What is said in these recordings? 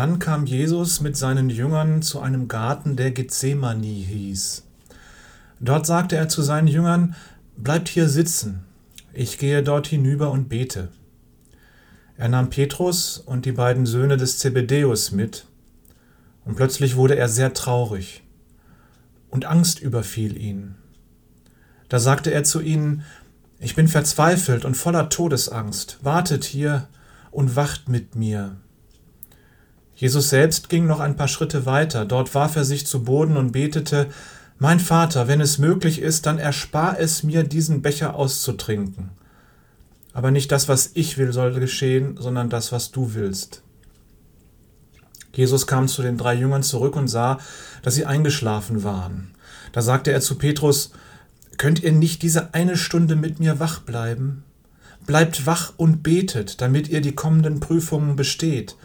Dann kam Jesus mit seinen Jüngern zu einem Garten, der Gethsemane hieß. Dort sagte er zu seinen Jüngern, Bleibt hier sitzen, ich gehe dort hinüber und bete. Er nahm Petrus und die beiden Söhne des Zebedäus mit, und plötzlich wurde er sehr traurig, und Angst überfiel ihn. Da sagte er zu ihnen, Ich bin verzweifelt und voller Todesangst, wartet hier und wacht mit mir. Jesus selbst ging noch ein paar Schritte weiter, dort warf er sich zu Boden und betete, mein Vater, wenn es möglich ist, dann erspar es mir, diesen Becher auszutrinken. Aber nicht das, was ich will, soll geschehen, sondern das, was du willst. Jesus kam zu den drei Jüngern zurück und sah, dass sie eingeschlafen waren. Da sagte er zu Petrus, Könnt ihr nicht diese eine Stunde mit mir wach bleiben? Bleibt wach und betet, damit ihr die kommenden Prüfungen besteht.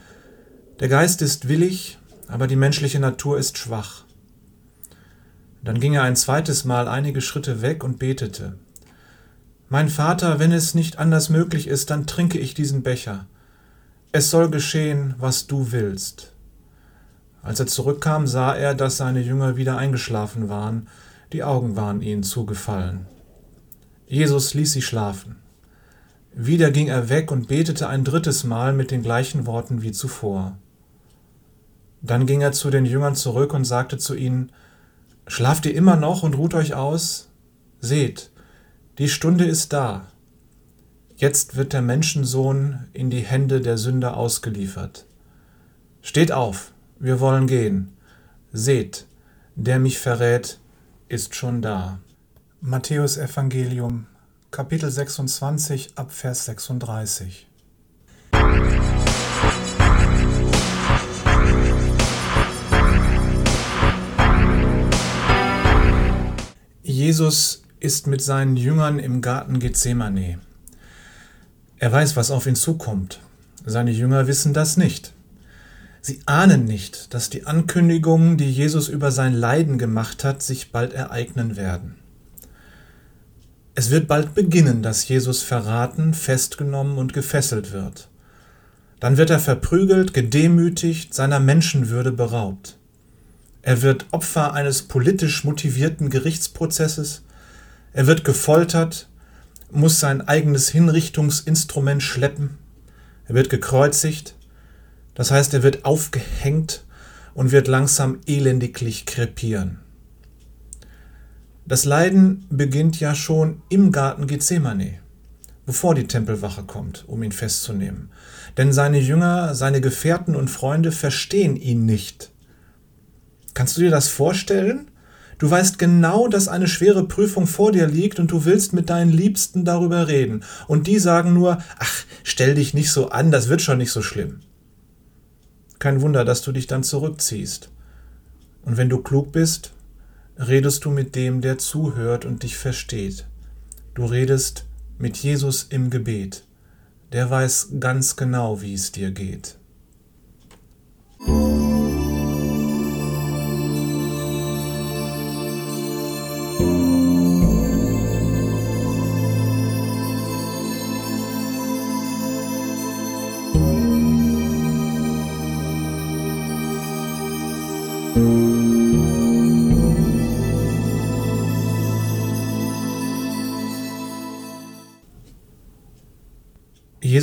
Der Geist ist willig, aber die menschliche Natur ist schwach. Dann ging er ein zweites Mal einige Schritte weg und betete. Mein Vater, wenn es nicht anders möglich ist, dann trinke ich diesen Becher. Es soll geschehen, was du willst. Als er zurückkam, sah er, dass seine Jünger wieder eingeschlafen waren, die Augen waren ihnen zugefallen. Jesus ließ sie schlafen. Wieder ging er weg und betete ein drittes Mal mit den gleichen Worten wie zuvor. Dann ging er zu den Jüngern zurück und sagte zu ihnen, Schlaft ihr immer noch und ruht euch aus? Seht, die Stunde ist da. Jetzt wird der Menschensohn in die Hände der Sünder ausgeliefert. Steht auf, wir wollen gehen. Seht, der mich verrät, ist schon da. Matthäus Evangelium, Kapitel 26, Abvers 36. Jesus ist mit seinen Jüngern im Garten Gethsemane. Er weiß, was auf ihn zukommt. Seine Jünger wissen das nicht. Sie ahnen nicht, dass die Ankündigungen, die Jesus über sein Leiden gemacht hat, sich bald ereignen werden. Es wird bald beginnen, dass Jesus verraten, festgenommen und gefesselt wird. Dann wird er verprügelt, gedemütigt, seiner Menschenwürde beraubt. Er wird Opfer eines politisch motivierten Gerichtsprozesses. Er wird gefoltert, muss sein eigenes Hinrichtungsinstrument schleppen. Er wird gekreuzigt. Das heißt, er wird aufgehängt und wird langsam elendiglich krepieren. Das Leiden beginnt ja schon im Garten Gethsemane, bevor die Tempelwache kommt, um ihn festzunehmen. Denn seine Jünger, seine Gefährten und Freunde verstehen ihn nicht. Kannst du dir das vorstellen? Du weißt genau, dass eine schwere Prüfung vor dir liegt und du willst mit deinen Liebsten darüber reden. Und die sagen nur, ach, stell dich nicht so an, das wird schon nicht so schlimm. Kein Wunder, dass du dich dann zurückziehst. Und wenn du klug bist, redest du mit dem, der zuhört und dich versteht. Du redest mit Jesus im Gebet. Der weiß ganz genau, wie es dir geht.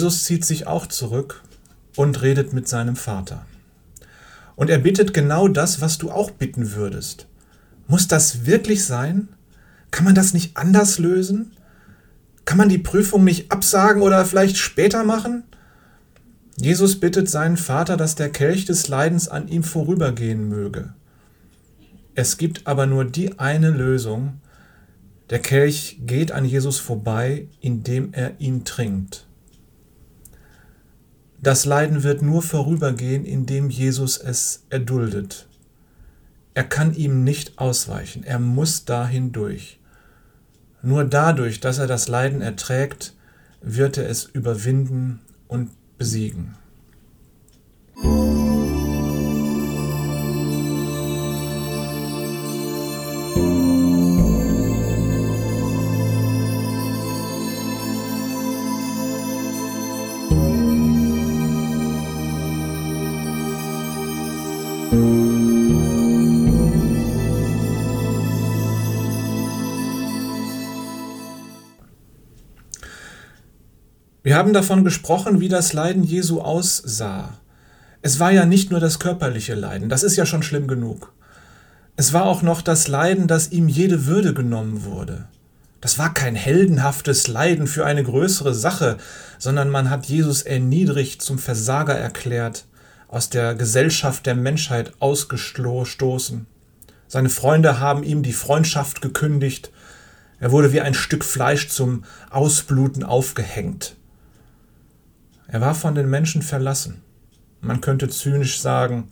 Jesus zieht sich auch zurück und redet mit seinem Vater. Und er bittet genau das, was du auch bitten würdest. Muss das wirklich sein? Kann man das nicht anders lösen? Kann man die Prüfung nicht absagen oder vielleicht später machen? Jesus bittet seinen Vater, dass der Kelch des Leidens an ihm vorübergehen möge. Es gibt aber nur die eine Lösung. Der Kelch geht an Jesus vorbei, indem er ihn trinkt. Das Leiden wird nur vorübergehen, indem Jesus es erduldet. Er kann ihm nicht ausweichen, er muss dahin durch. Nur dadurch, dass er das Leiden erträgt, wird er es überwinden und besiegen. Wir haben davon gesprochen, wie das Leiden Jesu aussah. Es war ja nicht nur das körperliche Leiden, das ist ja schon schlimm genug. Es war auch noch das Leiden, dass ihm jede Würde genommen wurde. Das war kein heldenhaftes Leiden für eine größere Sache, sondern man hat Jesus erniedrigt, zum Versager erklärt, aus der Gesellschaft der Menschheit ausgestoßen. Seine Freunde haben ihm die Freundschaft gekündigt. Er wurde wie ein Stück Fleisch zum Ausbluten aufgehängt. Er war von den Menschen verlassen. Man könnte zynisch sagen,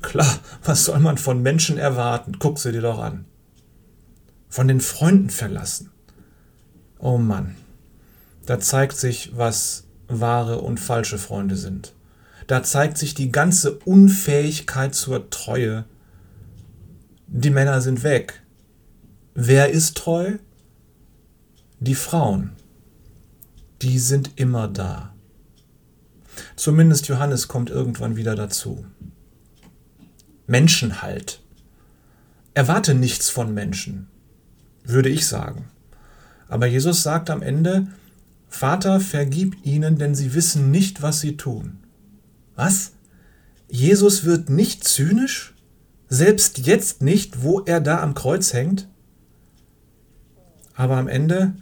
klar, was soll man von Menschen erwarten? Guck sie dir doch an. Von den Freunden verlassen. Oh Mann, da zeigt sich, was wahre und falsche Freunde sind. Da zeigt sich die ganze Unfähigkeit zur Treue. Die Männer sind weg. Wer ist treu? Die Frauen. Die sind immer da. Zumindest Johannes kommt irgendwann wieder dazu. Menschenhalt. Erwarte nichts von Menschen, würde ich sagen. Aber Jesus sagt am Ende, Vater, vergib ihnen, denn sie wissen nicht, was sie tun. Was? Jesus wird nicht zynisch? Selbst jetzt nicht, wo er da am Kreuz hängt? Aber am Ende,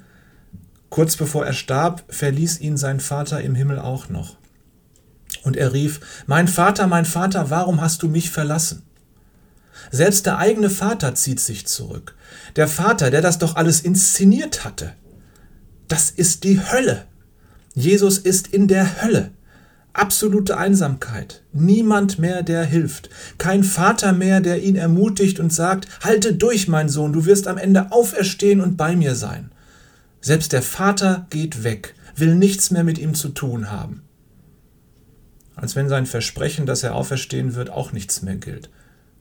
kurz bevor er starb, verließ ihn sein Vater im Himmel auch noch. Und er rief, Mein Vater, mein Vater, warum hast du mich verlassen? Selbst der eigene Vater zieht sich zurück. Der Vater, der das doch alles inszeniert hatte. Das ist die Hölle. Jesus ist in der Hölle. Absolute Einsamkeit. Niemand mehr, der hilft. Kein Vater mehr, der ihn ermutigt und sagt, halte durch, mein Sohn, du wirst am Ende auferstehen und bei mir sein. Selbst der Vater geht weg, will nichts mehr mit ihm zu tun haben als wenn sein Versprechen, dass er auferstehen wird, auch nichts mehr gilt.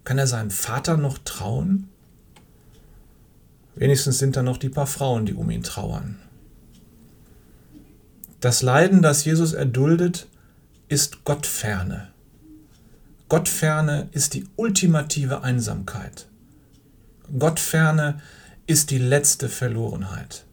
Kann er seinem Vater noch trauen? Wenigstens sind da noch die paar Frauen, die um ihn trauern. Das Leiden, das Jesus erduldet, ist Gottferne. Gottferne ist die ultimative Einsamkeit. Gottferne ist die letzte Verlorenheit.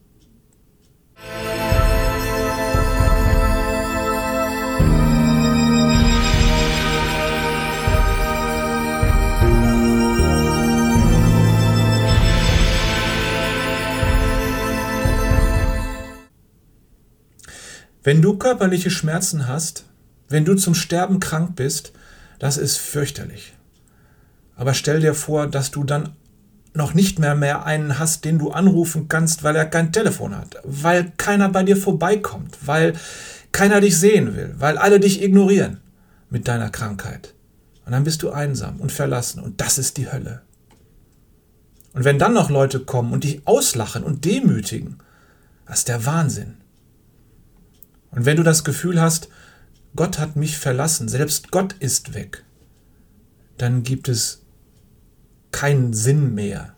Wenn du körperliche Schmerzen hast, wenn du zum Sterben krank bist, das ist fürchterlich. Aber stell dir vor, dass du dann noch nicht mehr mehr einen hast, den du anrufen kannst, weil er kein Telefon hat, weil keiner bei dir vorbeikommt, weil keiner dich sehen will, weil alle dich ignorieren mit deiner Krankheit. Und dann bist du einsam und verlassen und das ist die Hölle. Und wenn dann noch Leute kommen und dich auslachen und demütigen, das ist der Wahnsinn. Und wenn du das Gefühl hast, Gott hat mich verlassen, selbst Gott ist weg, dann gibt es keinen Sinn mehr.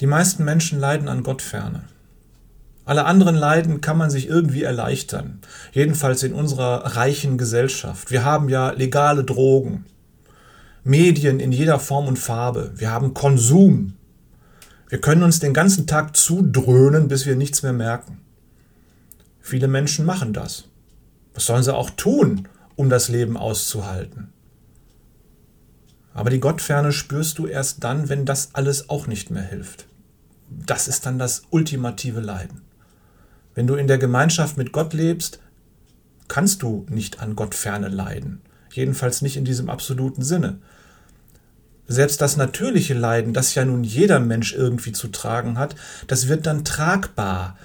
Die meisten Menschen leiden an Gottferne. Alle anderen Leiden kann man sich irgendwie erleichtern. Jedenfalls in unserer reichen Gesellschaft. Wir haben ja legale Drogen, Medien in jeder Form und Farbe. Wir haben Konsum. Wir können uns den ganzen Tag zudröhnen, bis wir nichts mehr merken. Viele Menschen machen das. Was sollen sie auch tun, um das Leben auszuhalten? Aber die Gottferne spürst du erst dann, wenn das alles auch nicht mehr hilft. Das ist dann das ultimative Leiden. Wenn du in der Gemeinschaft mit Gott lebst, kannst du nicht an Gott ferne leiden. Jedenfalls nicht in diesem absoluten Sinne. Selbst das natürliche Leiden, das ja nun jeder Mensch irgendwie zu tragen hat, das wird dann tragbar.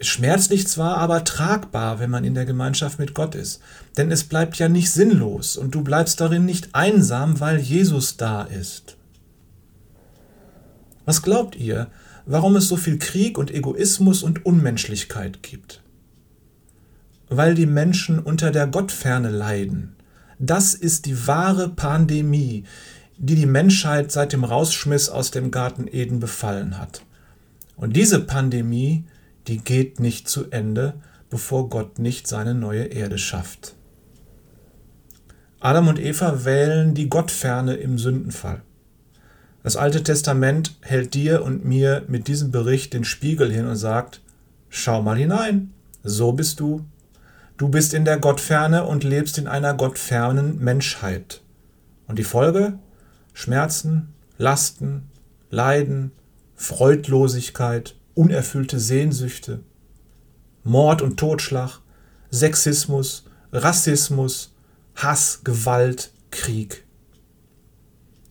Schmerzlich zwar, aber tragbar, wenn man in der Gemeinschaft mit Gott ist. Denn es bleibt ja nicht sinnlos und du bleibst darin nicht einsam, weil Jesus da ist. Was glaubt ihr, warum es so viel Krieg und Egoismus und Unmenschlichkeit gibt. Weil die Menschen unter der Gottferne leiden. Das ist die wahre Pandemie. Die die Menschheit seit dem Rausschmiss aus dem Garten Eden befallen hat. Und diese Pandemie, die geht nicht zu Ende, bevor Gott nicht seine neue Erde schafft. Adam und Eva wählen die Gottferne im Sündenfall. Das Alte Testament hält dir und mir mit diesem Bericht den Spiegel hin und sagt, schau mal hinein, so bist du. Du bist in der Gottferne und lebst in einer gottfernen Menschheit. Und die Folge? Schmerzen, Lasten, Leiden, Freudlosigkeit, unerfüllte Sehnsüchte, Mord und Totschlag, Sexismus, Rassismus, Hass, Gewalt, Krieg.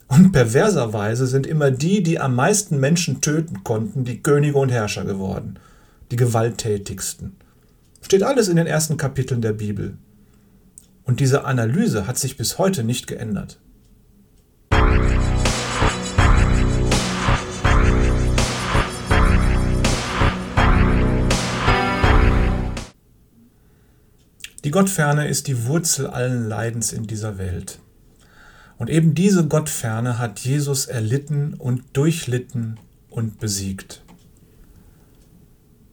Und perverserweise sind immer die, die am meisten Menschen töten konnten, die Könige und Herrscher geworden, die gewalttätigsten. Steht alles in den ersten Kapiteln der Bibel. Und diese Analyse hat sich bis heute nicht geändert. Die Gottferne ist die Wurzel allen Leidens in dieser Welt. Und eben diese Gottferne hat Jesus erlitten und durchlitten und besiegt.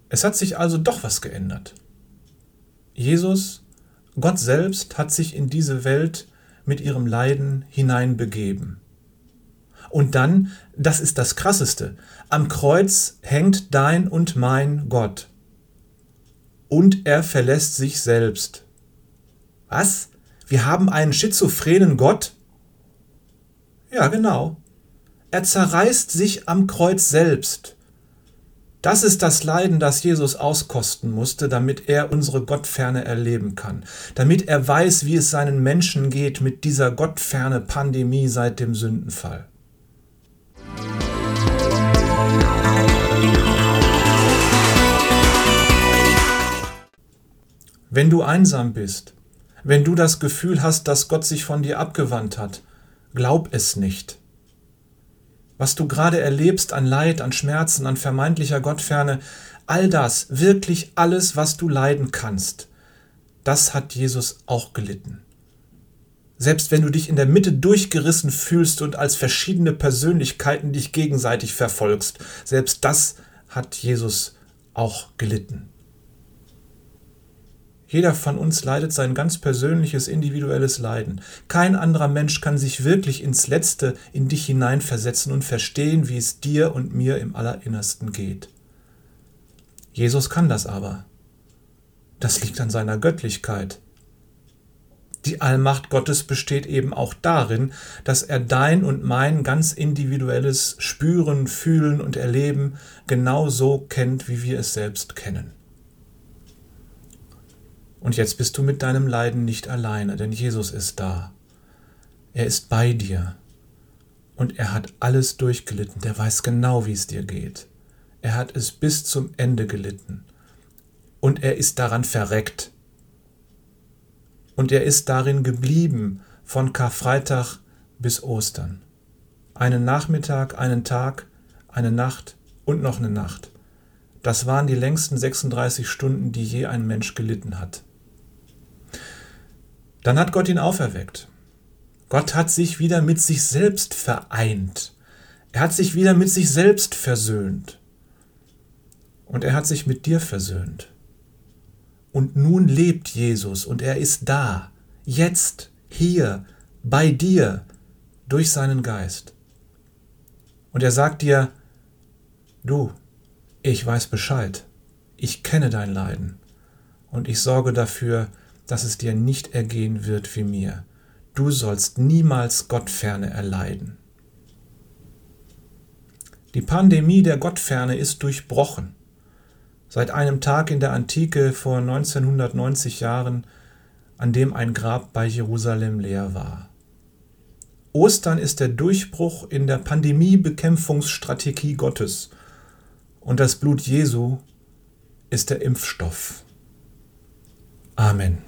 Es hat sich also doch was geändert. Jesus, Gott selbst, hat sich in diese Welt mit ihrem Leiden hineinbegeben. Und dann, das ist das Krasseste, am Kreuz hängt dein und mein Gott und er verlässt sich selbst. Was? Wir haben einen schizophrenen Gott? Ja, genau. Er zerreißt sich am Kreuz selbst. Das ist das Leiden, das Jesus auskosten musste, damit er unsere Gottferne erleben kann, damit er weiß, wie es seinen Menschen geht mit dieser gottferne Pandemie seit dem Sündenfall. Wenn du einsam bist, wenn du das Gefühl hast, dass Gott sich von dir abgewandt hat, glaub es nicht. Was du gerade erlebst an Leid, an Schmerzen, an vermeintlicher Gottferne, all das, wirklich alles, was du leiden kannst, das hat Jesus auch gelitten. Selbst wenn du dich in der Mitte durchgerissen fühlst und als verschiedene Persönlichkeiten dich gegenseitig verfolgst, selbst das hat Jesus auch gelitten. Jeder von uns leidet sein ganz persönliches, individuelles Leiden. Kein anderer Mensch kann sich wirklich ins Letzte in dich hineinversetzen und verstehen, wie es dir und mir im Allerinnersten geht. Jesus kann das aber. Das liegt an seiner Göttlichkeit. Die Allmacht Gottes besteht eben auch darin, dass er dein und mein ganz individuelles Spüren, Fühlen und Erleben genau so kennt, wie wir es selbst kennen. Und jetzt bist du mit deinem Leiden nicht alleine, denn Jesus ist da. Er ist bei dir. Und er hat alles durchgelitten. Der weiß genau, wie es dir geht. Er hat es bis zum Ende gelitten. Und er ist daran verreckt. Und er ist darin geblieben von Karfreitag bis Ostern. Einen Nachmittag, einen Tag, eine Nacht und noch eine Nacht. Das waren die längsten 36 Stunden, die je ein Mensch gelitten hat. Dann hat Gott ihn auferweckt. Gott hat sich wieder mit sich selbst vereint. Er hat sich wieder mit sich selbst versöhnt. Und er hat sich mit dir versöhnt. Und nun lebt Jesus und er ist da, jetzt, hier, bei dir, durch seinen Geist. Und er sagt dir, du, ich weiß Bescheid, ich kenne dein Leiden und ich sorge dafür, dass es dir nicht ergehen wird wie mir. Du sollst niemals Gottferne erleiden. Die Pandemie der Gottferne ist durchbrochen. Seit einem Tag in der Antike vor 1990 Jahren, an dem ein Grab bei Jerusalem leer war. Ostern ist der Durchbruch in der Pandemiebekämpfungsstrategie Gottes und das Blut Jesu ist der Impfstoff. Amen.